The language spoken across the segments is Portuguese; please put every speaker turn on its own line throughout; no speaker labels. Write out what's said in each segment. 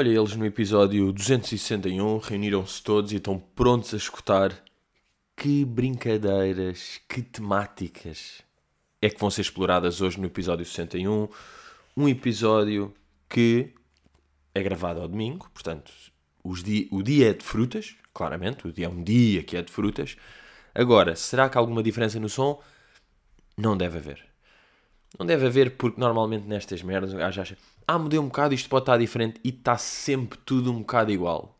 Olha, eles no episódio 261 reuniram-se todos e estão prontos a escutar que brincadeiras, que temáticas é que vão ser exploradas hoje no episódio 61. Um episódio que é gravado ao domingo, portanto, di o dia é de frutas, claramente, o dia é um dia que é de frutas. Agora, será que há alguma diferença no som? Não deve haver. Não deve haver porque normalmente nestas merdas o gajo acha ah, mudei um bocado, isto pode estar diferente e está sempre tudo um bocado igual.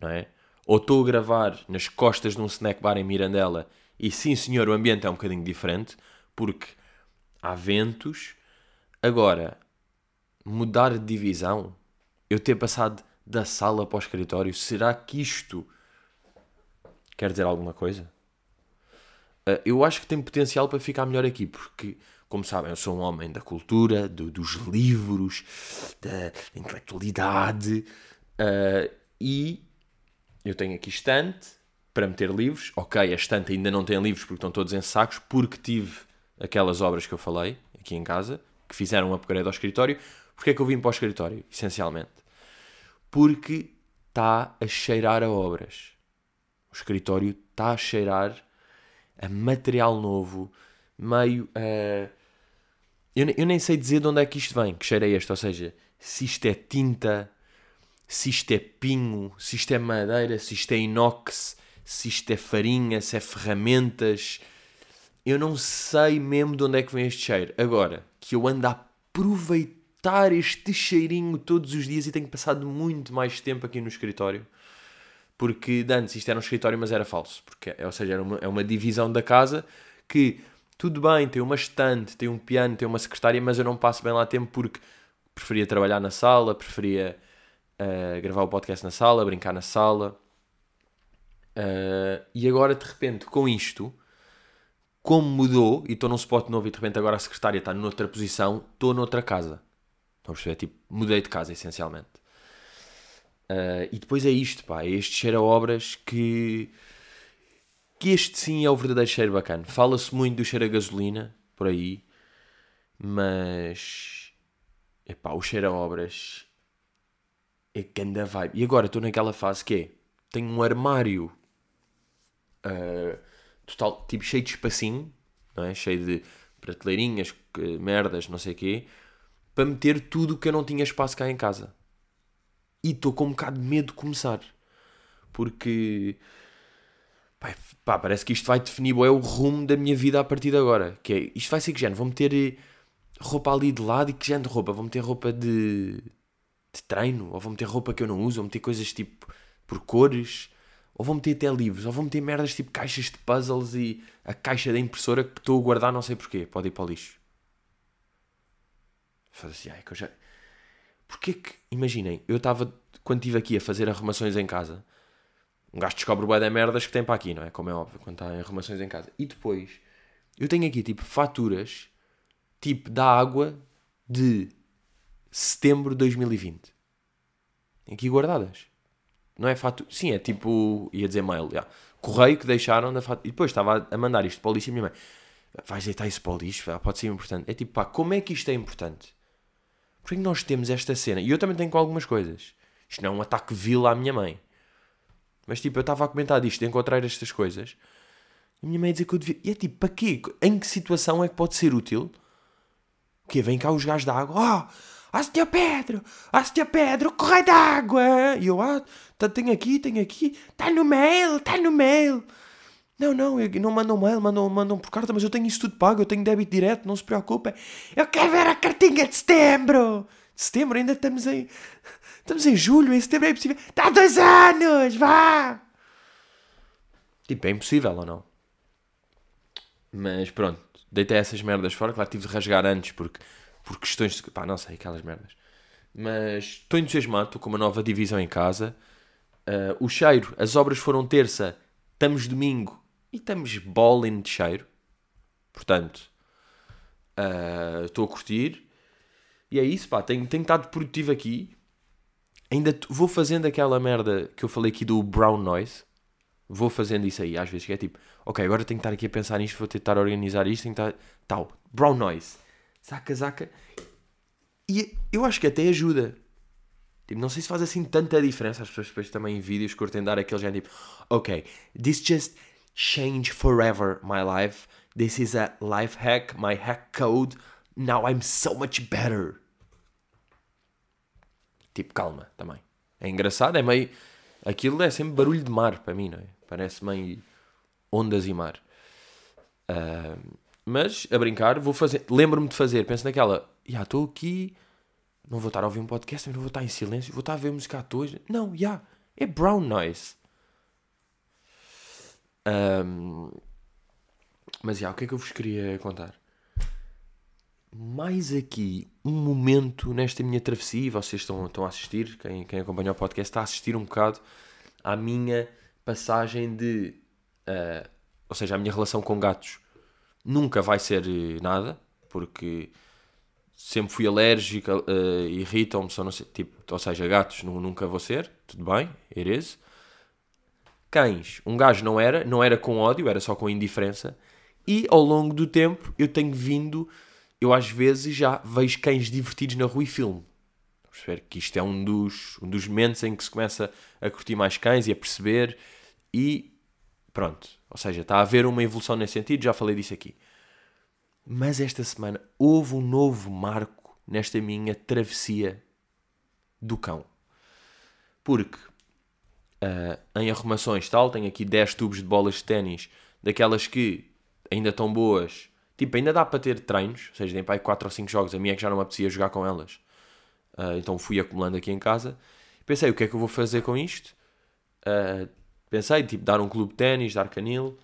Não é? Ou estou a gravar nas costas de um snack bar em Mirandela e sim senhor, o ambiente é um bocadinho diferente porque há ventos. Agora, mudar de divisão, eu ter passado da sala para o escritório, será que isto quer dizer alguma coisa? Uh, eu acho que tem potencial para ficar melhor aqui, porque, como sabem, eu sou um homem da cultura, do, dos livros, da intelectualidade, uh, e eu tenho aqui estante para meter livros. Ok, a estante ainda não tem livros porque estão todos em sacos, porque tive aquelas obras que eu falei aqui em casa, que fizeram um upgrade ao escritório. Porquê é que eu vim para o escritório, essencialmente? Porque está a cheirar a obras. O escritório está a cheirar a material novo, meio a. Eu, eu nem sei dizer de onde é que isto vem, que cheiro é este, ou seja, se isto é tinta, se isto é pinho, se isto é madeira, se isto é inox, se isto é farinha, se é ferramentas. Eu não sei mesmo de onde é que vem este cheiro. Agora, que eu ando a aproveitar este cheirinho todos os dias e tenho passado muito mais tempo aqui no escritório porque antes isto era um escritório, mas era falso. Porque, ou seja, era uma, é uma divisão da casa que tudo bem, tem uma estante, tem um piano, tem uma secretária, mas eu não passo bem lá tempo porque preferia trabalhar na sala, preferia uh, gravar o podcast na sala, brincar na sala. Uh, e agora, de repente, com isto, como mudou e estou num spot novo e de repente agora a secretária está noutra posição, estou noutra casa. Estão a perceber? Tipo, mudei de casa essencialmente. Uh, e depois é isto, pá, é este cheiro a obras que. Que este sim é o verdadeiro cheiro bacana. Fala-se muito do cheiro a gasolina, por aí, mas. Epá, o cheiro a obras é ganda vibe. E agora estou naquela fase que é: tenho um armário uh, total, tipo cheio de espacinho, não é? cheio de prateleirinhas, merdas, não sei o quê, para meter tudo que eu não tinha espaço cá em casa. E estou com um bocado de medo de começar. Porque. Pá, parece que isto vai definir é o rumo da minha vida a partir de agora. Que é, isto vai ser que género? Vou meter eh, roupa ali de lado e que género de roupa? Vou meter roupa de, de treino? Ou vou meter roupa que eu não uso? Vou meter coisas tipo por cores? Ou vou meter até livros? Ou vou meter merdas tipo caixas de puzzles e a caixa da impressora que estou a guardar não sei porquê? Pode ir para o lixo. Faz assim, ai, que eu já Porquê que, imaginem, eu estava, quando estive aqui a fazer arrumações em casa, um gajo descobre o da merdas que tem para aqui, não é? Como é óbvio, quando está em arrumações em casa. E depois, eu tenho aqui, tipo, faturas, tipo, da água de setembro de 2020. Tem aqui guardadas. Não é fatura. Sim, é tipo. ia dizer mail. Yeah. Correio que deixaram da fatura. E depois estava a mandar isto para o lixo e a minha mãe. Vais deitar isso para o lixo? Pode ser importante. É tipo, pá, como é que isto é importante? Porquê que nós temos esta cena? E eu também tenho com algumas coisas. Isto não é um ataque vil à minha mãe. Mas tipo, eu estava a comentar disto, de encontrar estas coisas. E a minha mãe dizia que eu devia. E é tipo, para quê? Em que situação é que pode ser útil? O quê? Vem cá os gajos da água. Oh, ah, senhor Pedro! Ah, senhor Pedro, correio da água! E eu, ah, tá, tenho aqui, tenho aqui. Está no mail, está no mail. Não, não, não mandam mail, mandam, mandam por carta, mas eu tenho isso tudo pago, eu tenho débito direto, não se preocupem. Eu quero ver a cartinha de setembro! Setembro, ainda estamos em. Estamos em julho, em setembro é impossível. Está há dois anos, vá! Tipo, é impossível ou não? Mas pronto, deitei essas merdas fora. Claro, tive de rasgar antes porque, por questões de. pá, não sei, aquelas merdas. Mas estou entusiasmado, estou com uma nova divisão em casa. Uh, o cheiro, as obras foram terça, estamos domingo e estamos bowling de cheiro. Portanto, uh, estou a curtir. E é isso, pá. Tenho, tenho estado produtivo aqui. Ainda vou fazendo aquela merda que eu falei aqui do brown noise. Vou fazendo isso aí, às vezes, que é tipo, ok, agora tenho que estar aqui a pensar nisto, vou tentar organizar isto, tenho que estar. Tal, brown noise. Saca, saca. E eu acho que até ajuda. Tipo, não sei se faz assim tanta diferença. As pessoas depois também em vídeos curtem dar aquele género tipo, ok, this just changed forever my life. This is a life hack, my hack code. Now I'm so much better. Tipo, calma também. É engraçado, é meio. Aquilo é sempre barulho de mar para mim, não é? Parece meio ondas e mar. Uh, mas, a brincar, vou fazer. Lembro-me de fazer. Penso naquela. Já, estou aqui. Não vou estar a ouvir um podcast, não vou estar em silêncio. Vou estar a ver música à toa. Não, já. É brown noise. Um, mas, já, o que é que eu vos queria contar? Mais aqui um momento nesta minha travessia. Vocês estão, estão a assistir. Quem, quem acompanha o podcast está a assistir um bocado à minha passagem de. Uh, ou seja, a minha relação com gatos nunca vai ser eh, nada, porque sempre fui alérgico, uh, irritam-me, tipo, ou seja, gatos nunca vou ser, tudo bem, it Cães, um gajo não era, não era com ódio, era só com indiferença, e ao longo do tempo eu tenho vindo, eu às vezes já vejo cães divertidos na rua e filme. Perceber que isto é um dos, um dos momentos em que se começa a curtir mais cães e a perceber, e pronto, ou seja, está a haver uma evolução nesse sentido, já falei disso aqui. Mas esta semana houve um novo marco nesta minha travessia do cão. Porque uh, em arrumações tal, tenho aqui 10 tubos de bolas de ténis, daquelas que ainda estão boas. Tipo, ainda dá para ter treinos, ou seja, tem para aí 4 ou 5 jogos. A minha é que já não me apetecia jogar com elas. Uh, então fui acumulando aqui em casa. Pensei, o que é que eu vou fazer com isto? Uh, Pensei, tipo, dar um clube de ténis, dar canil,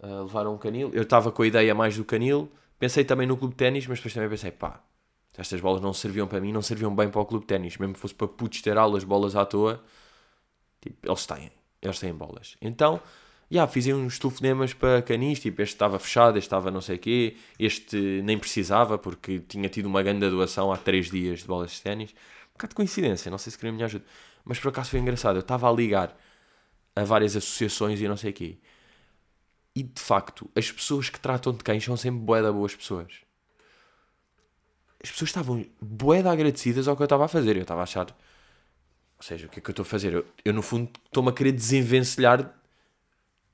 uh, levar um canil. Eu estava com a ideia mais do canil. Pensei também no clube de ténis, mas depois também pensei, pá, estas bolas não serviam para mim, não serviam bem para o clube de ténis. Mesmo que fosse para putos ter aulas, bolas à toa, tipo, eles têm, eles têm bolas. Então, yeah, fiz uns telefonemas para canis, tipo, este estava fechado, este estava não sei quê, este nem precisava, porque tinha tido uma grande doação há 3 dias de bolas de ténis. Um bocado de coincidência, não sei se queria me ajuda. Mas por acaso foi engraçado, eu estava a ligar a várias associações e não sei quê. E de facto, as pessoas que tratam de cães são sempre bué boas pessoas. As pessoas estavam bué agradecidas ao que eu estava a fazer. Eu estava a achar. Ou seja, o que é que eu estou a fazer? Eu, eu no fundo, estou-me a querer desenvencilhar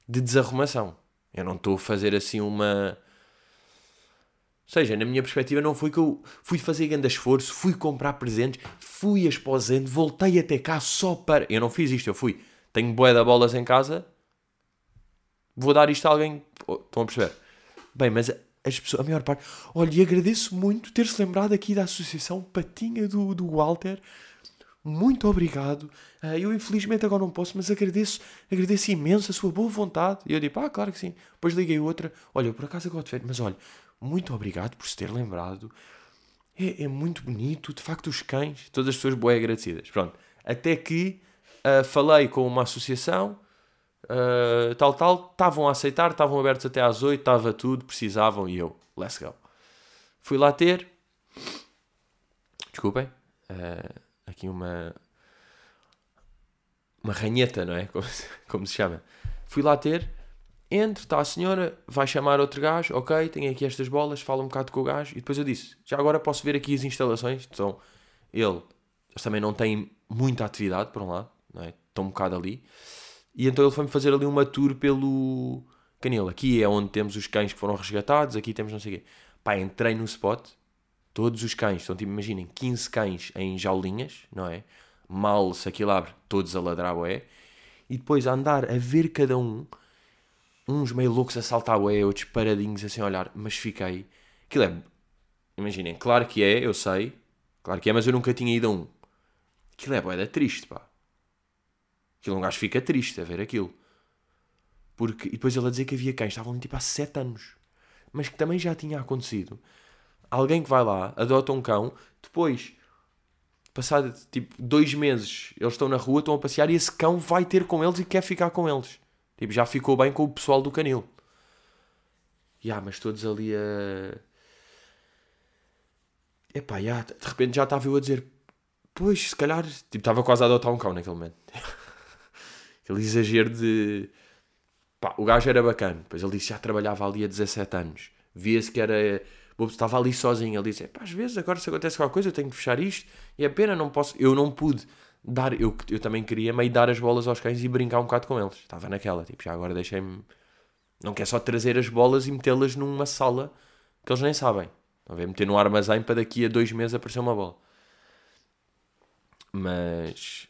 de desarrumação. Eu não estou a fazer assim uma. Ou seja, na minha perspectiva, não foi que eu fui fazer grande esforço, fui comprar presentes, fui esposando, voltei até cá só para. Eu não fiz isto, eu fui tenho bué de bolas em casa, vou dar isto a alguém. Oh, estão a perceber? Bem, mas as pessoas, a maior parte. Olha, e agradeço muito ter-se lembrado aqui da associação Patinha do, do Walter. Muito obrigado. Uh, eu infelizmente agora não posso, mas agradeço, agradeço imenso a sua boa vontade. E eu digo, ah, claro que sim. Depois liguei outra. Olha, por acaso agora de férias, mas olha, muito obrigado por se ter lembrado. É, é muito bonito, de facto, os cães, todas as pessoas boas agradecidas. Pronto. Até que Uh, falei com uma associação, uh, tal, tal, estavam a aceitar, estavam abertos até às 8, estava tudo, precisavam e eu, let's go. Fui lá ter, desculpem, uh, aqui uma, uma ranheta, não é? Como, como se chama. Fui lá ter, entre, está a senhora, vai chamar outro gajo, ok, tem aqui estas bolas, fala um bocado com o gajo, e depois eu disse, já agora posso ver aqui as instalações, então ele, eles também não têm muita atividade, por um lado, não é? Estão um bocado ali. E então ele foi-me fazer ali uma tour pelo canil. Aqui é onde temos os cães que foram resgatados, aqui temos não sei o quê. Pá, entrei no spot, todos os cães, então tipo, imaginem, 15 cães em jaulinhas, não é? Mal se aquilo abre, todos a ladrar, é. E depois a andar a ver cada um, uns meio loucos a saltar, é, outros paradinhos assim a olhar, mas fiquei. Aquilo é. Imaginem, claro que é, eu sei, claro que é, mas eu nunca tinha ido a um. Aquilo é boeda triste, pá. Aquilo um gajo fica triste a ver aquilo. Porque, e depois ele a dizer que havia cães, estavam tipo há 7 anos. Mas que também já tinha acontecido. Alguém que vai lá, adota um cão, depois, passado tipo dois meses, eles estão na rua, estão a passear e esse cão vai ter com eles e quer ficar com eles. Tipo, já ficou bem com o pessoal do canil. E ah, mas todos ali a. Epá, já, de repente já estava eu a dizer, pois, se calhar, tipo, estava quase a adotar um cão naquele momento. Aquele exagero de. Pá, o gajo era bacana. Depois ele disse já trabalhava ali há 17 anos. Via-se que era Estava ali sozinho. Ele disse: às vezes, agora se acontece qualquer coisa, eu tenho que fechar isto. E é pena, não posso. Eu não pude dar. Eu, eu também queria meio dar as bolas aos cães e brincar um bocado com eles. Estava naquela, tipo, já agora deixei-me. Não quer só trazer as bolas e metê-las numa sala que eles nem sabem. Não ver meter no armazém para daqui a dois meses aparecer uma bola. Mas.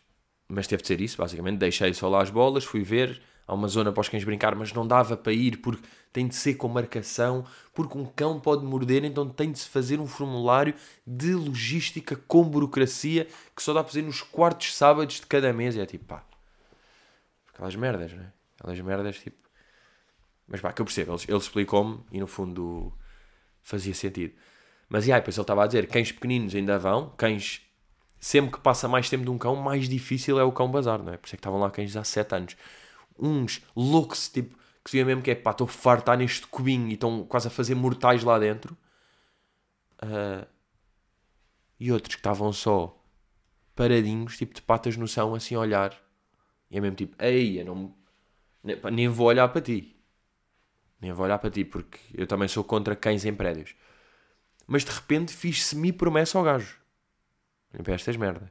Mas teve de ser isso, basicamente. Deixei só lá as bolas, fui ver há uma zona para os cães brincar, mas não dava para ir porque tem de ser com marcação, porque um cão pode morder, então tem de se fazer um formulário de logística com burocracia que só dá para fazer nos quartos sábados de cada mês. E é tipo, pá, aquelas merdas, não é? Aquelas merdas, tipo. Mas pá, que eu percebo, ele, ele explicou-me e no fundo fazia sentido. Mas e aí, depois ele estava a dizer: cães pequeninos ainda vão, cães. Sempre que passa mais tempo de um cão, mais difícil é o cão bazar, não é? Por isso é que estavam lá cães há 7 anos uns loucos, tipo, que se vê mesmo que é pá, estou farto estar neste cubinho e estão quase a fazer mortais lá dentro. Uh, e outros que estavam só paradinhos, tipo de patas no chão, assim a olhar. E é mesmo tipo, ei, eu não, nem, nem vou olhar para ti. Nem vou olhar para ti, porque eu também sou contra cães em prédios. Mas de repente fiz semi-promessa ao gajo. Nem para estas merdas.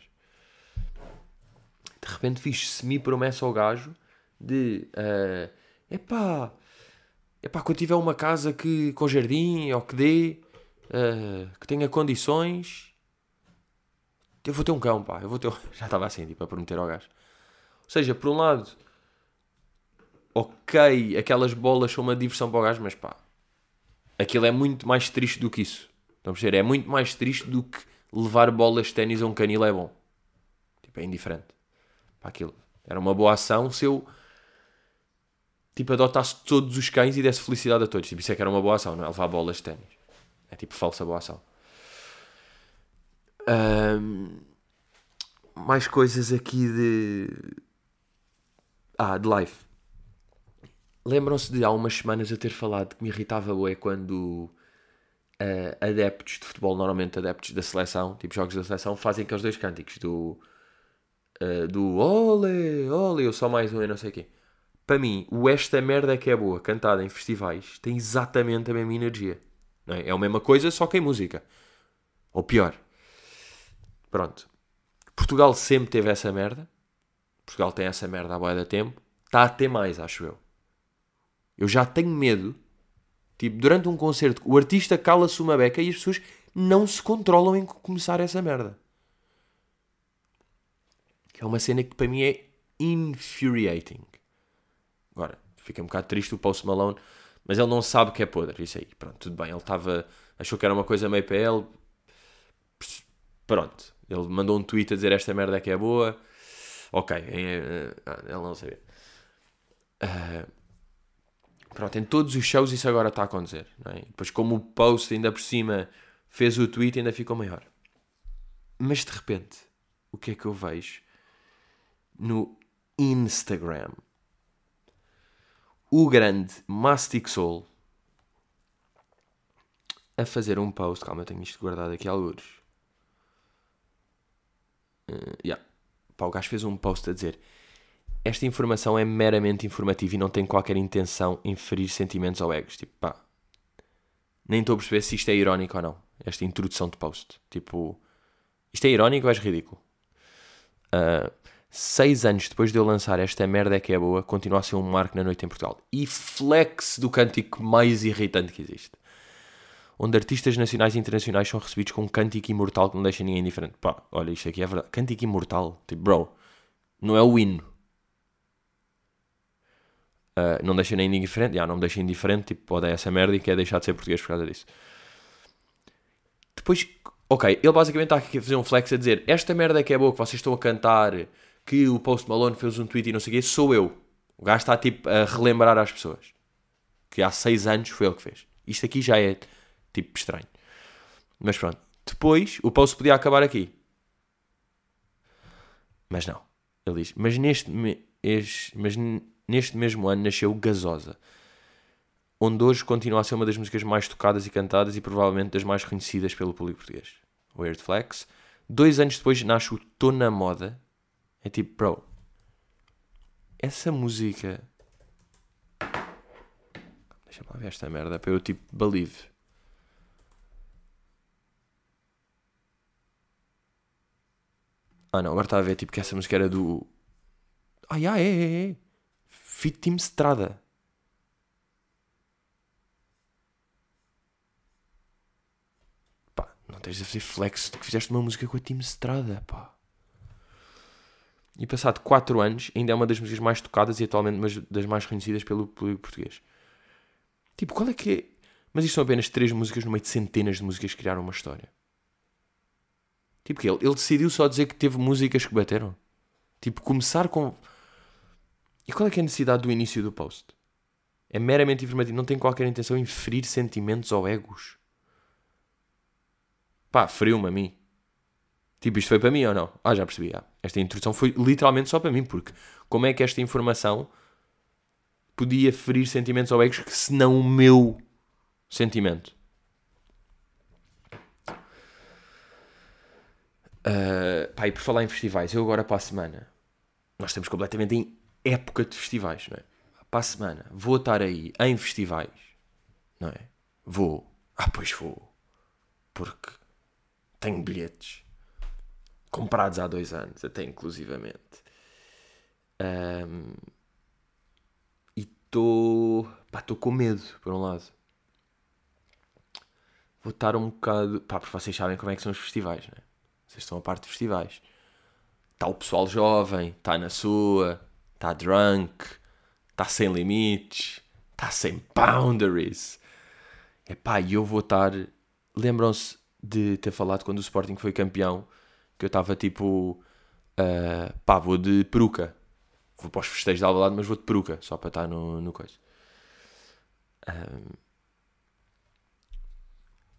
De repente fiz semi-promessa ao gajo de uh, epá, epá, quando tiver uma casa que, com jardim ou que dê, uh, que tenha condições, eu vou ter um cão, pá, eu vou ter. Já estava assim, tipo, a prometer ao gajo. Ou seja, por um lado, ok, aquelas bolas são uma diversão para o gajo, mas pá, aquilo é muito mais triste do que isso. A perceber? É muito mais triste do que levar bolas de ténis a um canil é bom. Tipo, é indiferente. Para aquilo. Era uma boa ação se eu tipo, adotasse todos os cães e desse felicidade a todos. Tipo, isso é que era uma boa ação, não é? Levar bolas de ténis. É tipo falsa boa ação. Um, mais coisas aqui de. Ah, de live. Lembram-se de há umas semanas eu ter falado que me irritava é quando uh, adeptos de futebol, normalmente adeptos da seleção, tipo jogos da seleção, fazem aqueles dois cânticos do. Uh, do ole, ole, eu sou mais um e não sei o quê para mim, o Esta Merda que é boa, cantada em festivais, tem exatamente a mesma energia. É? é a mesma coisa, só que em música. Ou pior. Pronto. Portugal sempre teve essa merda. Portugal tem essa merda há boia da tempo. Está a ter mais, acho eu. Eu já tenho medo. Tipo, durante um concerto, o artista cala-se uma beca e as pessoas não se controlam em começar essa merda. Que é uma cena que para mim é infuriating. Fiquei um bocado triste o Post Malone, mas ele não sabe que é podre. Isso aí, pronto, tudo bem. Ele estava. achou que era uma coisa meio para ele. Pronto. Ele mandou um tweet a dizer esta merda é que é boa. Ok, é, é, ele não sabia. Uh, pronto, em todos os shows isso agora está a acontecer. É? Depois, como o post ainda por cima fez o tweet, ainda ficou maior. Mas de repente, o que é que eu vejo no Instagram? O grande Mastic Soul a fazer um post. Calma, eu tenho isto guardado aqui alguns. Uh, yeah. Pá, o gajo fez um post a dizer: Esta informação é meramente informativa e não tem qualquer intenção em ferir sentimentos ou egos. Tipo, pá, nem estou a perceber se isto é irónico ou não. Esta introdução de post. Tipo, isto é irónico ou és ridículo? Uh, seis anos depois de eu lançar esta merda é que é boa, continua a ser um marco na noite em Portugal. E flex do cântico mais irritante que existe. Onde artistas nacionais e internacionais são recebidos com um cântico imortal que não deixa ninguém indiferente. Pá, olha, isto aqui é verdade. Cântico imortal. Tipo, bro, não é o hino. Uh, não deixa nem indiferente. Já, não me deixa indiferente. Tipo, odeia essa merda e quer deixar de ser português por causa disso. Depois, ok, ele basicamente está aqui a fazer um flex a dizer esta merda é que é boa, que vocês estão a cantar que o Post Malone fez um tweet e não sei o quê, sou eu. O gajo está tipo a relembrar às pessoas que há seis anos foi ele que fez. Isto aqui já é tipo estranho. Mas pronto. Depois o post podia acabar aqui. Mas não. Ele diz: Mas neste, mas neste mesmo ano nasceu Gasosa, onde hoje continua a ser uma das músicas mais tocadas e cantadas e provavelmente das mais reconhecidas pelo público português. Weird Flex. Dois anos depois nasce o Tô na Moda, é tipo, bro, essa música. Deixa-me lá ver esta merda para eu tipo believe. Ah não, agora está a ver tipo que essa música era do. Ah, ai ai é, é, é. Fitim Team Estrada. Pá, não tens a fazer flex de que fizeste uma música com a Team Estrada, pá. E passado 4 anos, ainda é uma das músicas mais tocadas e atualmente uma das mais reconhecidas pelo público português. Tipo, qual é que é. Mas isto são apenas 3 músicas no meio de centenas de músicas que criaram uma história. Tipo, que ele, ele decidiu só dizer que teve músicas que bateram. Tipo, começar com. E qual é que é a necessidade do início do post? É meramente informativo, não tem qualquer intenção em ferir sentimentos ou egos. Pá, feriu-me a mim. Tipo, isto foi para mim ou não? Ah, já percebi. Esta introdução foi literalmente só para mim, porque como é que esta informação podia ferir sentimentos ou egos que se não o meu sentimento? Uh, pá, e por falar em festivais, eu agora para a semana, nós estamos completamente em época de festivais, não é? Para a semana, vou estar aí em festivais, não é? Vou. Ah, pois vou. Porque tenho bilhetes comprados há dois anos, até inclusivamente. Um, e estou. Pá, estou com medo, por um lado. Vou estar um bocado. Pá, porque vocês sabem como é que são os festivais, não é? Vocês estão a parte de festivais. Está o pessoal jovem, está na sua, está drunk, está sem limites, está sem boundaries. Epá, e eu vou estar. Lembram-se de ter falado quando o Sporting foi campeão que eu estava tipo. Uh, pá, vou de peruca. Vou para os festejos de Alvalade, mas vou de peruca, só para estar no, no coisa. Um,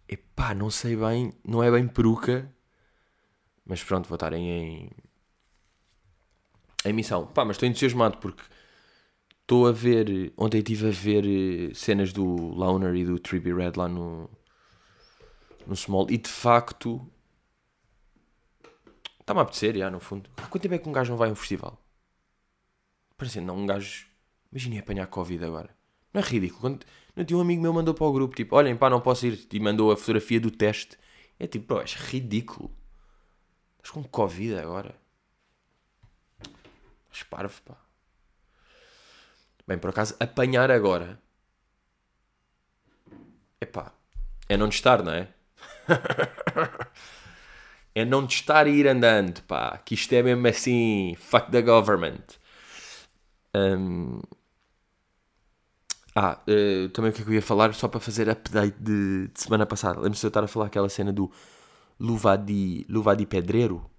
epá, não sei bem, não é bem peruca, mas pronto, vou estar em, em, em missão. Pá, mas estou entusiasmado porque estou a ver, ontem estive a ver eh, cenas do Launer e do Trippy Red lá no, no Small e de facto Está-me a apetecer, já, no fundo. Há quanto tempo é que um gajo não vai a um festival? Parecendo, não, um gajo. Imaginem apanhar Covid agora. Não é ridículo? Quando não tinha um amigo meu mandou para o grupo, tipo, olhem, pá, não posso ir. E mandou a fotografia do teste. É tipo, bro, és ridículo. Estás com Covid agora. Estás parvo, pá. Bem, por acaso, apanhar agora. Epá, é não estar, não é? é não te estar a ir andando, pá, que isto é mesmo assim, fuck the government. Um... Ah, uh, também o que é que eu ia falar, só para fazer update de, de semana passada. Lembro-se de eu estar a falar aquela cena do Luvadi, Luvadi Pedreiro,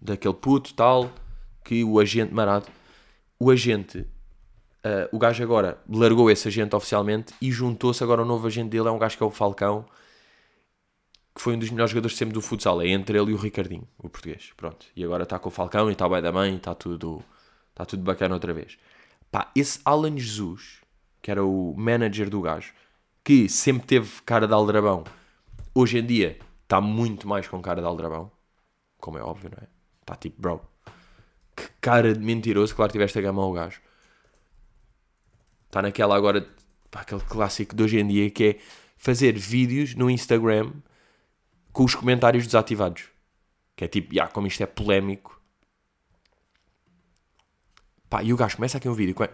daquele puto tal, que o agente marado, o agente, uh, o gajo agora largou esse agente oficialmente e juntou-se agora o novo agente dele, é um gajo que é o Falcão, que foi um dos melhores jogadores sempre do futsal. É entre ele e o Ricardinho, o português. Pronto. E agora está com o Falcão e está pai da mãe está tudo, está tudo bacana outra vez. Pá, esse Alan Jesus, que era o manager do gajo, que sempre teve cara de aldrabão, hoje em dia está muito mais com cara de aldrabão. Como é óbvio, não é? Está tipo, bro, que cara de mentiroso. Claro, tiveste a gama ao gajo. Está naquela agora, pá, aquele clássico de hoje em dia que é fazer vídeos no Instagram com os comentários desativados. Que é tipo, yeah, como isto é polémico. Pá, e o gajo começa aqui um vídeo com,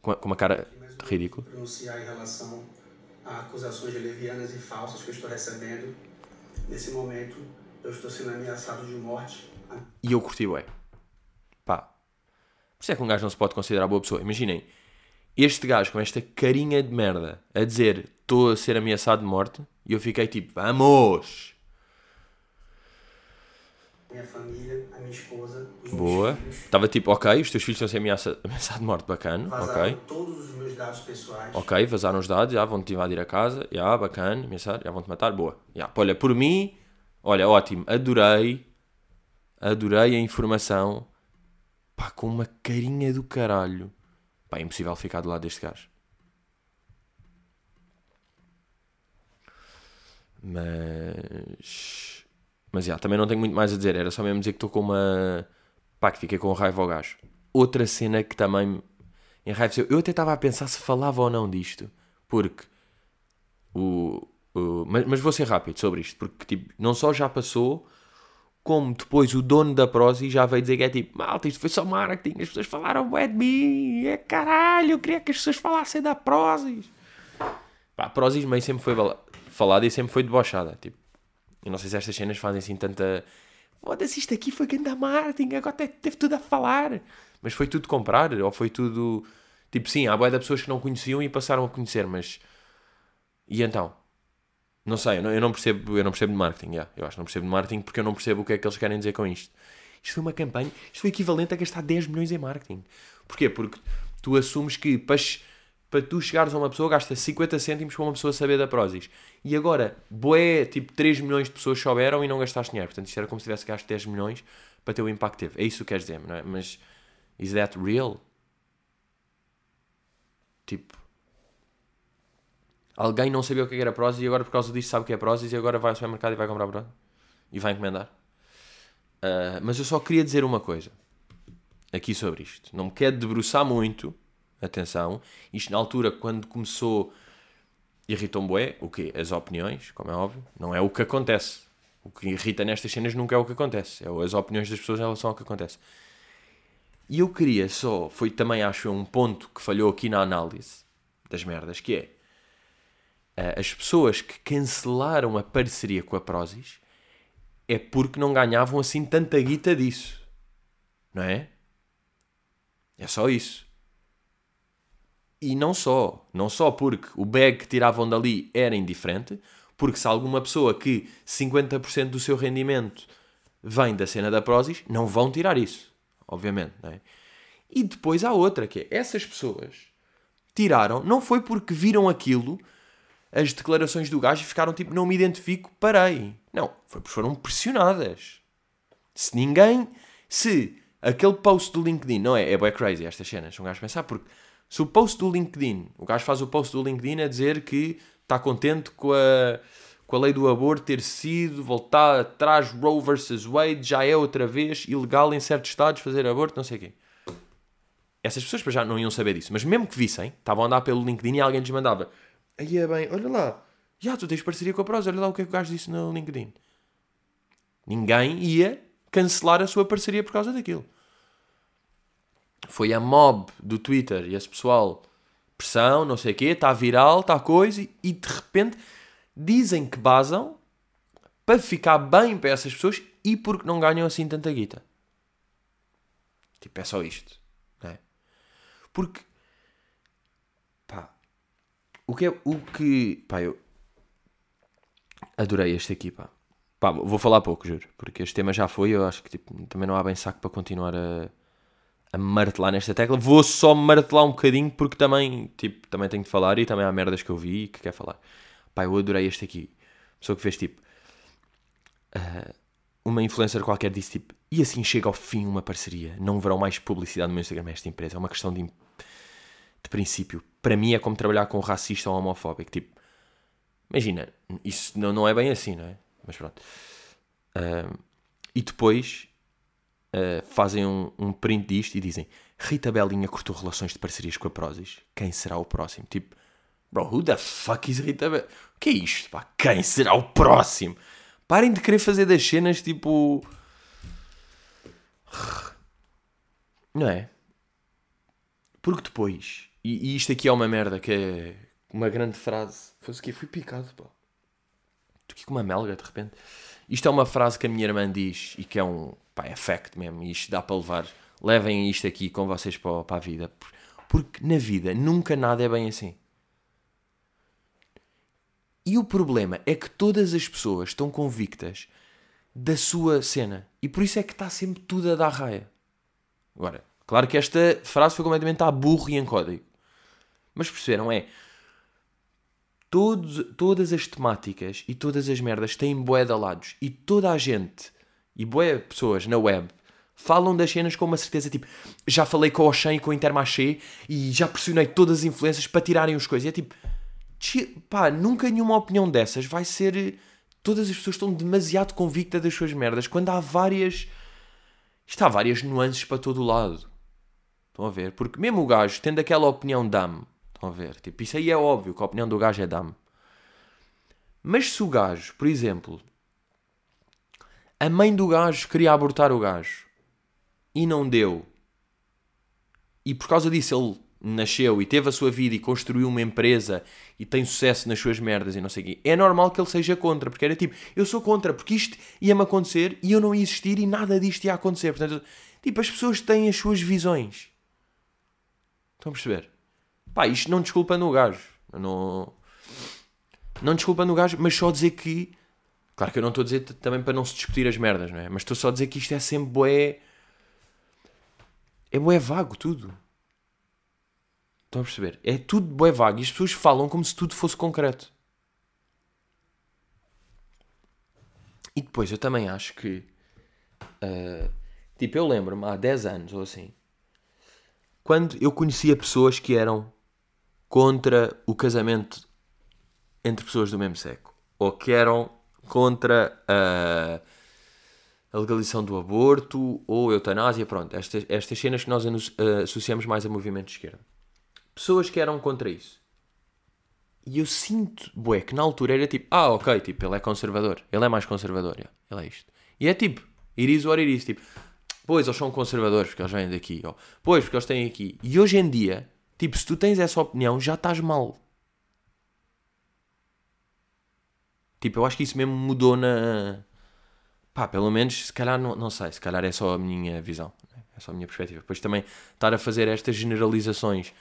com, com uma cara ridícula.
Pronunciar em relação a acusações levianas e falsas que eu estou recebendo. Nesse momento, eu estou sendo ameaçado de morte.
E eu curti, ué. Pá. Por isso é que um gajo não se pode considerar boa pessoa. Imaginem, este gajo com esta carinha de merda a dizer estou a ser ameaçado de morte e eu fiquei tipo, vamos!
Minha família, a minha esposa, os
Boa. Estava tipo, ok, os teus filhos estão a ser ameaçados de morte, bacana.
Vazaram
ok.
todos os meus dados pessoais.
Ok, vazaram os dados, já vão-te invadir a casa, já, bacana, ameaçar, já vão-te matar, boa. Já, olha, por mim, olha, ótimo, adorei, adorei a informação, pá, com uma carinha do caralho. Pá, é impossível ficar do lado deste gajo. Mas mas já, também não tenho muito mais a dizer. Era só mesmo dizer que estou com uma. pá, que fiquei com raiva ao gajo. Outra cena que também enraiveceu. Eu até estava a pensar se falava ou não disto. Porque. O, o, mas, mas vou ser rápido sobre isto. Porque tipo, não só já passou como depois o dono da Prozis já veio dizer que é tipo, malta, isto foi só marketing, as pessoas falaram é de mim, é caralho, eu queria que as pessoas falassem da Prozis. Pá, a Prozis meio sempre foi falada e sempre foi debochada, tipo, eu não sei se estas cenas fazem assim tanta, foda-se, isto aqui foi grande marketing, agora teve tudo a falar, mas foi tudo comprar, ou foi tudo, tipo, sim, há boia de pessoas que não conheciam e passaram a conhecer, mas, e então? Não sei, eu não, eu não, percebo, eu não percebo de marketing, yeah. eu acho que não percebo de marketing porque eu não percebo o que é que eles querem dizer com isto. Isto foi uma campanha, isto foi equivalente a gastar 10 milhões em marketing. Porquê? Porque tu assumes que para, para tu chegares a uma pessoa gasta 50 cêntimos para uma pessoa saber da Prozis. E agora, boé, tipo 3 milhões de pessoas souberam e não gastaste dinheiro. Portanto, isto era como se tivesse gasto 10 milhões para ter o impacto que teve. É isso que queres dizer, não é? Mas, is that real? Tipo, Alguém não sabia o que era Prozis e agora por causa disso sabe o que é Prozis e agora vai ao supermercado e vai comprar Prozis. E vai encomendar. Uh, mas eu só queria dizer uma coisa aqui sobre isto. Não me quero debruçar muito. Atenção. Isto na altura, quando começou, irritou-me bué. O quê? As opiniões, como é óbvio. Não é o que acontece. O que irrita nestas cenas nunca é o que acontece. É as opiniões das pessoas em relação ao que acontece. E eu queria só, foi também acho um ponto que falhou aqui na análise das merdas, que é eh, as pessoas que cancelaram a parceria com a Prozis é porque não ganhavam assim tanta guita disso. Não é? É só isso. E não só. Não só porque o bag que tiravam dali era indiferente, porque se alguma pessoa que 50% do seu rendimento vem da cena da Prozis, não vão tirar isso. Obviamente, é? E depois há outra, que é essas pessoas tiraram, não foi porque viram aquilo as declarações do gajo e ficaram tipo, não me identifico, parei. Não, foi porque foram pressionadas. Se ninguém, se aquele post do LinkedIn, não é, é bem crazy estas cenas, um gajo pensar, porque se o post do LinkedIn, o gajo faz o post do LinkedIn a dizer que está contente com a, com a lei do aborto ter sido voltar atrás, Roe versus Wade, já é outra vez ilegal em certos estados fazer aborto, não sei o quê. Essas pessoas já não iam saber disso, mas mesmo que vissem, estavam a andar pelo LinkedIn e alguém lhes mandava Aí é bem, olha lá, já tu tens parceria com a Prozis, olha lá o que é que o gajo disse no LinkedIn. Ninguém ia cancelar a sua parceria por causa daquilo. Foi a mob do Twitter e esse pessoal, pressão, não sei o quê, está viral, está coisa, e de repente dizem que basam para ficar bem para essas pessoas e porque não ganham assim tanta guita. Tipo, é só isto. Não é? Porque o que é. O que. Pá, eu. Adorei este aqui, pá. Pá, vou falar pouco, juro. Porque este tema já foi. Eu acho que tipo, também não há bem saco para continuar a. A martelar nesta tecla. Vou só martelar um bocadinho porque também, tipo, também tenho de falar e também há merdas que eu vi e que quer falar. Pá, eu adorei este aqui. Pessoa que fez tipo. Uh, uma influencer qualquer disse tipo. E assim chega ao fim uma parceria. Não verão mais publicidade no meu Instagram esta empresa. É uma questão de de princípio, para mim é como trabalhar com um racista ou homofóbico. Tipo, imagina, isso não, não é bem assim, não é? Mas pronto. Uh, e depois uh, fazem um, um print disto e dizem: Rita Belinha cortou relações de parcerias com a Prozis. Quem será o próximo? Tipo, bro, who the fuck is Rita Belinha? O que é isto, pá? Quem será o próximo? Parem de querer fazer das cenas tipo. Não é? Porque depois e, e, isto aqui é uma merda, que é uma grande frase. Foi o que fui picado, pá. Estou aqui com uma melga, de repente. Isto é uma frase que a minha irmã diz e que é um, pá, é fact mesmo. Isto dá para levar. Levem isto aqui com vocês para, para a vida. Porque na vida nunca nada é bem assim. E o problema é que todas as pessoas estão convictas da sua cena. E por isso é que está sempre tudo a dar raia. Agora, claro que esta frase foi completamente a burro e em código. Mas perceberam? É. Todos, todas as temáticas e todas as merdas têm bué de lados. E toda a gente e bué pessoas na web falam das cenas com uma certeza tipo já falei com o Oxen e com o Intermarché e já pressionei todas as influências para tirarem os coisas. E é tipo, pá, nunca nenhuma opinião dessas vai ser. Todas as pessoas estão demasiado convictas das suas merdas quando há várias. Está várias nuances para todo o lado. Estão a ver? Porque mesmo o gajo, tendo aquela opinião dame, Estão a ver? Tipo, isso aí é óbvio que a opinião do gajo é dame. Mas se o gajo, por exemplo, A mãe do gajo queria abortar o gajo e não deu. E por causa disso ele nasceu e teve a sua vida e construiu uma empresa e tem sucesso nas suas merdas e não sei o quê. É normal que ele seja contra, porque era tipo, eu sou contra, porque isto ia-me acontecer e eu não ia existir e nada disto ia acontecer. Portanto, tipo, as pessoas têm as suas visões. Estão a perceber? Pá, isto não desculpando o gajo. Não, não desculpando o gajo, mas só dizer que. Claro que eu não estou a dizer também para não se discutir as merdas, não é? Mas estou só a dizer que isto é sempre boé. É boé vago tudo. Estão a perceber? É tudo boé vago e as pessoas falam como se tudo fosse concreto. E depois eu também acho que. Uh, tipo, eu lembro-me há 10 anos ou assim. Quando eu conhecia pessoas que eram contra o casamento entre pessoas do mesmo sexo. Ou que eram contra a, a legalização do aborto ou eutanásia. Pronto, estas, estas cenas que nós associamos mais a movimento de esquerda. Pessoas que eram contra isso. E eu sinto, bué, que na altura era tipo, ah, ok, tipo, ele é conservador. Ele é mais conservador, ele é isto. E é tipo, iris or iris, tipo, pois, eles são conservadores porque eles vêm daqui. Ou, pois, porque eles têm aqui. E hoje em dia, tipo, se tu tens essa opinião, já estás mal. Tipo, eu acho que isso mesmo mudou na. Pá, pelo menos, se calhar, não, não sei, se calhar é só a minha visão, né? é só a minha perspectiva. Depois também estar a fazer estas generalizações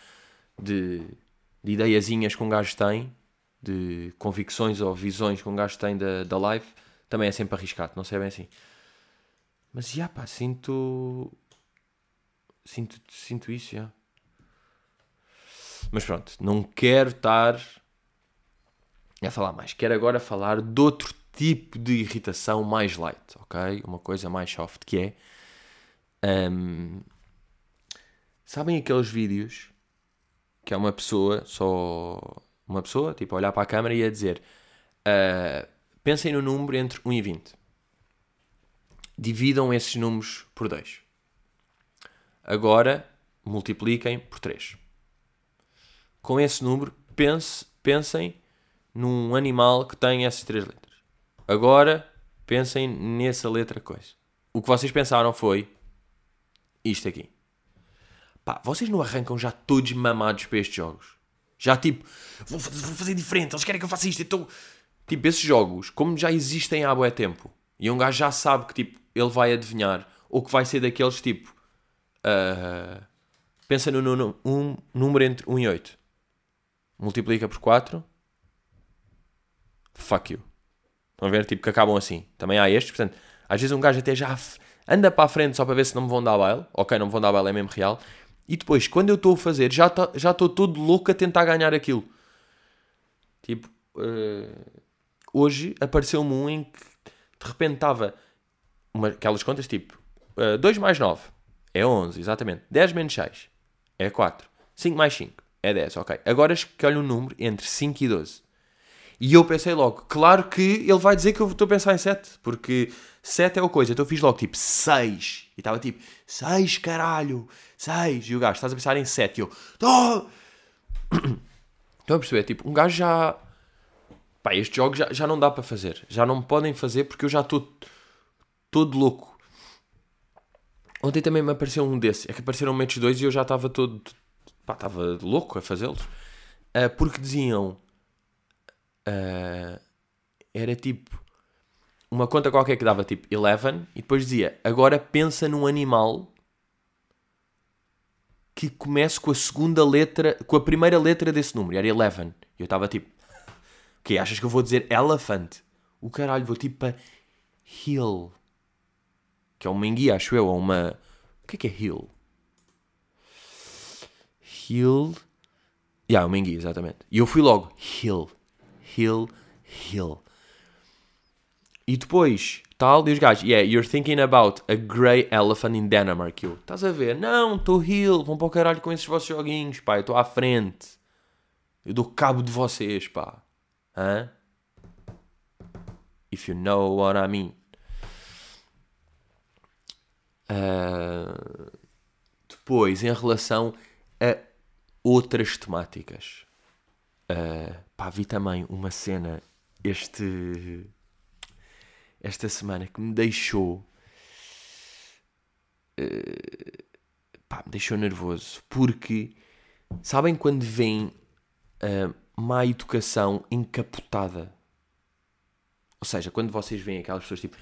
de, de ideiazinhas que um gajo tem, de convicções ou visões que um gajo tem da, da live, também é sempre arriscado, não sei bem assim. Mas já pá, sinto. Sinto, sinto isso, já. Mas pronto, não quero estar a falar mais. Quero agora falar de outro tipo de irritação mais light, ok? Uma coisa mais soft, que é... Um, sabem aqueles vídeos que é uma pessoa, só uma pessoa, tipo, olhar para a câmera e a dizer uh, pensem no número entre 1 e 20. Dividam esses números por 2. Agora multipliquem por 3. Com esse número, pense, pensem num animal que tem essas três letras. Agora pensem nessa letra coisa. O que vocês pensaram foi isto aqui. Pá, vocês não arrancam já todos mamados para estes jogos? Já tipo, vou fazer, vou fazer diferente, eles querem que eu faça isto, então. Tipo, esses jogos, como já existem há bué tempo, e um gajo já sabe que tipo, ele vai adivinhar, ou que vai ser daqueles tipo. Uh, pensa no, no, um número entre 1 e 8. Multiplica por 4 fuck you. Estão a ver? Tipo, que acabam assim. Também há estes, portanto, às vezes um gajo até já anda para a frente só para ver se não me vão dar baile. Ok, não me vão dar baile, é mesmo real. E depois, quando eu estou a fazer, já tá, já estou todo louco a tentar ganhar aquilo. Tipo, uh, hoje apareceu-me um em que de repente estava aquelas contas tipo uh, 2 mais 9 é 11, exatamente. 10 menos 6 é 4. 5 mais 5 é 10, ok. Agora escolho um número entre 5 e 12. E eu pensei logo, claro que ele vai dizer que eu estou a pensar em 7, porque 7 é o coisa. Então eu fiz logo tipo 6. E estava tipo, 6 caralho, 6. E o gajo, estás a pensar em 7. E eu, estou. Estão a perceber? Tipo, um gajo já. Pá, este jogo já, já não dá para fazer. Já não me podem fazer porque eu já estou todo louco. Ontem também me apareceu um desses. É que apareceram menos dois e eu já estava todo. Pá, estava louco a fazê-los. Uh, porque diziam Uh, era tipo uma conta qualquer que dava tipo 11 e depois dizia agora pensa num animal que comece com a segunda letra, com a primeira letra desse número, era 11. E eu estava tipo, o que achas que eu vou dizer elephant? O caralho, vou tipo para hill, que é uma enguia, acho eu, ou uma. O que é que é hill? Hill. Yeah, uma enguia, exatamente. E eu fui logo, hill. Hill, Hill. E depois, tal, e os yeah, you're thinking about a grey elephant in Denmark. Eu, estás a ver? Não, estou Hill, vão para o caralho com esses vossos joguinhos, pá, eu estou à frente. Eu dou cabo de vocês, pá. Hã? If you know what I mean. Uh, depois, em relação a outras temáticas. Uh, pá, vi também uma cena, este. esta semana que me deixou. Uh, pá, me deixou nervoso. Porque, sabem quando vem a má educação encapotada? Ou seja, quando vocês veem aquelas pessoas tipo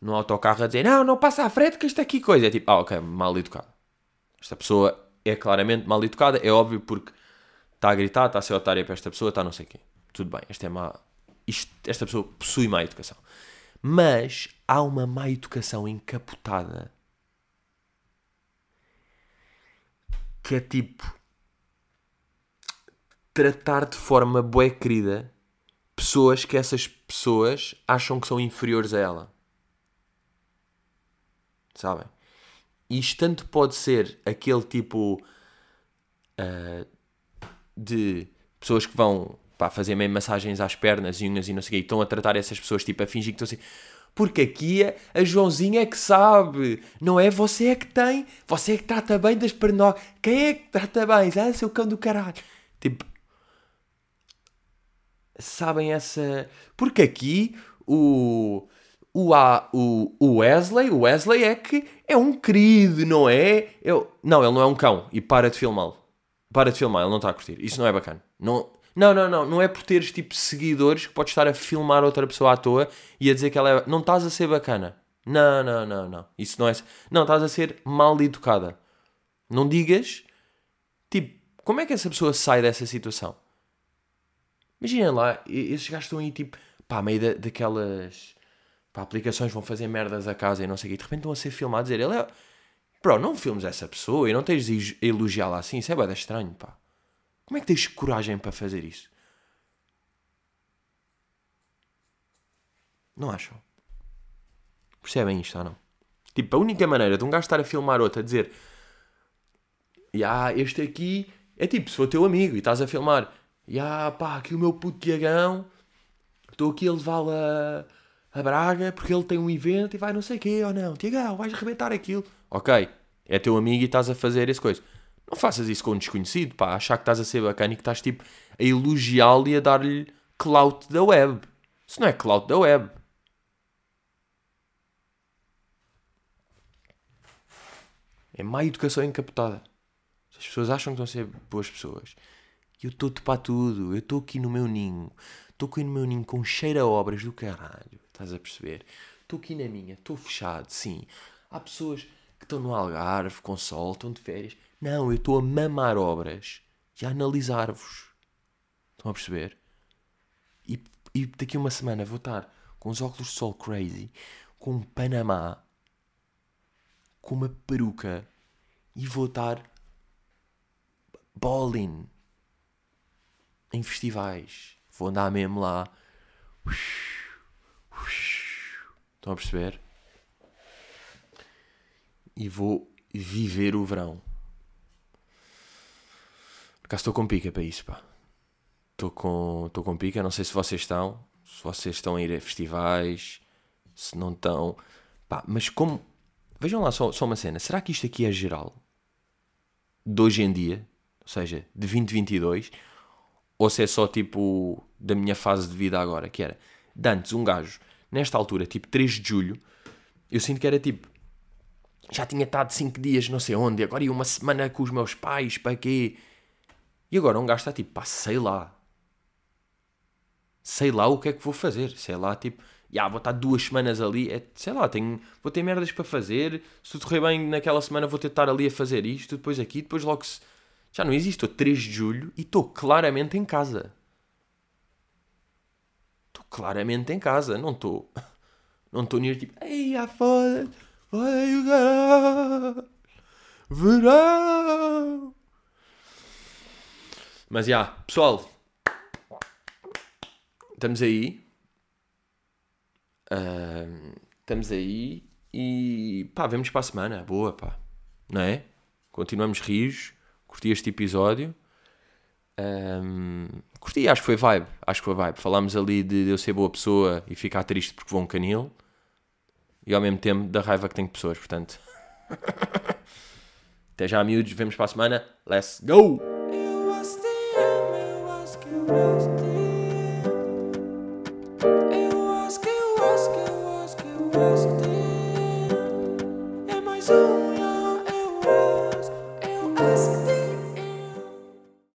no autocarro a dizer não, não passa à frente que isto aqui coisa. É tipo, ah, ok, mal educado. Esta pessoa é claramente mal educada, é óbvio porque está a gritar, está a ser otária para esta pessoa, está não sei o quê. Tudo bem, esta é má. Isto, esta pessoa possui má educação. Mas há uma má educação encapotada que é tipo tratar de forma bué querida pessoas que essas pessoas acham que são inferiores a ela. Sabem? Isto tanto pode ser aquele tipo uh, de pessoas que vão pá, fazer meio massagens às pernas e unhas e não sei o quê, e estão a tratar essas pessoas tipo a fingir que estão assim. Porque aqui a, a Joãozinha é que sabe, não é? Você é que tem, você é que trata bem das pernas. Quem é que trata bem? Ah, seu cão do caralho. Tipo, sabem essa. Porque aqui o. O, o, o Wesley, o Wesley é que é um querido, não é? Eu, não, ele não é um cão e para de filmá-lo. Para de filmar, ele não está a curtir. Isso não é bacana. Não, não, não, não. Não é por teres tipo seguidores que podes estar a filmar outra pessoa à toa e a dizer que ela é. Não estás a ser bacana. Não, não, não, não. Isso não é. Não, estás a ser mal educada. Não digas. Tipo, como é que essa pessoa sai dessa situação? Imaginem lá, esses gajos estão aí tipo, pá, meio da, daquelas pá, aplicações vão fazer merdas a casa e não sei o quê, de repente estão a ser filmados a dizer, ele é. Bro, não filmes essa pessoa e não tens de elogiá-la assim, isso é bem estranho, pá. Como é que tens coragem para fazer isso? Não acham? Percebem isto ou não? Tipo, a única maneira de um gajo estar a filmar outro a dizer ah, este aqui é tipo, se for teu amigo e estás a filmar e ah, pá, aqui o meu puto Tiagão, estou aqui a levá-lo a, a Braga porque ele tem um evento e vai não sei o quê, ou não, Tiagão, vais arrebentar aquilo. Ok, é teu amigo e estás a fazer essa coisa. Não faças isso com um desconhecido, pá, achar que estás a ser bacana e que estás tipo a elogiá-lo e a dar-lhe clout da web. Isso não é clout da web. É má educação encapotada. As pessoas acham que estão a ser boas pessoas eu estou-te para tudo, eu estou aqui no meu ninho, estou aqui no meu ninho com cheiro a obras do caralho, estás a perceber? Estou aqui na minha, estou fechado, sim. Há pessoas que estão no Algarve, com sol, estão de férias. Não, eu estou a mamar obras e a analisar-vos. Estão a perceber? E, e daqui uma semana vou estar com os óculos de sol crazy, com um Panamá, com uma peruca e vou estar balling em festivais. Vou andar mesmo lá. Estão a perceber? E vou viver o verão. Por acaso estou com pica para isso, pá. Estou com, estou com pica, não sei se vocês estão. Se vocês estão a ir a festivais, se não estão. Pá, mas como. Vejam lá só, só uma cena. Será que isto aqui é geral? De hoje em dia? Ou seja, de 2022? ou se é só tipo da minha fase de vida agora, que era de antes um gajo, nesta altura, tipo 3 de julho, eu sinto que era tipo já tinha estado 5 dias não sei onde, agora ia uma semana com os meus pais, para quê? E agora um gajo está tipo, pá, sei lá. Sei lá o que é que vou fazer, sei lá, tipo, já vou estar duas semanas ali, é, sei lá, tenho, vou ter merdas para fazer, se tudo correr bem naquela semana vou estar ali a fazer isto, depois aqui, depois logo se já não existe. Estou 3 de julho e estou claramente em casa. Estou claramente em casa. Não estou. Não estou nem tipo. Ei, a foda. Foda Verão. Mas já, pessoal. Estamos aí. Uh, estamos aí. E pá, vemos para a semana. Boa, pá. Não é? Continuamos rios curti este episódio. Um, curti, acho que foi vibe. Acho que foi vibe. Falámos ali de eu ser boa pessoa e ficar triste porque vou um canil. E ao mesmo tempo da raiva que tenho de pessoas, portanto. Até já, miúdos. Vemos para a semana. Let's go!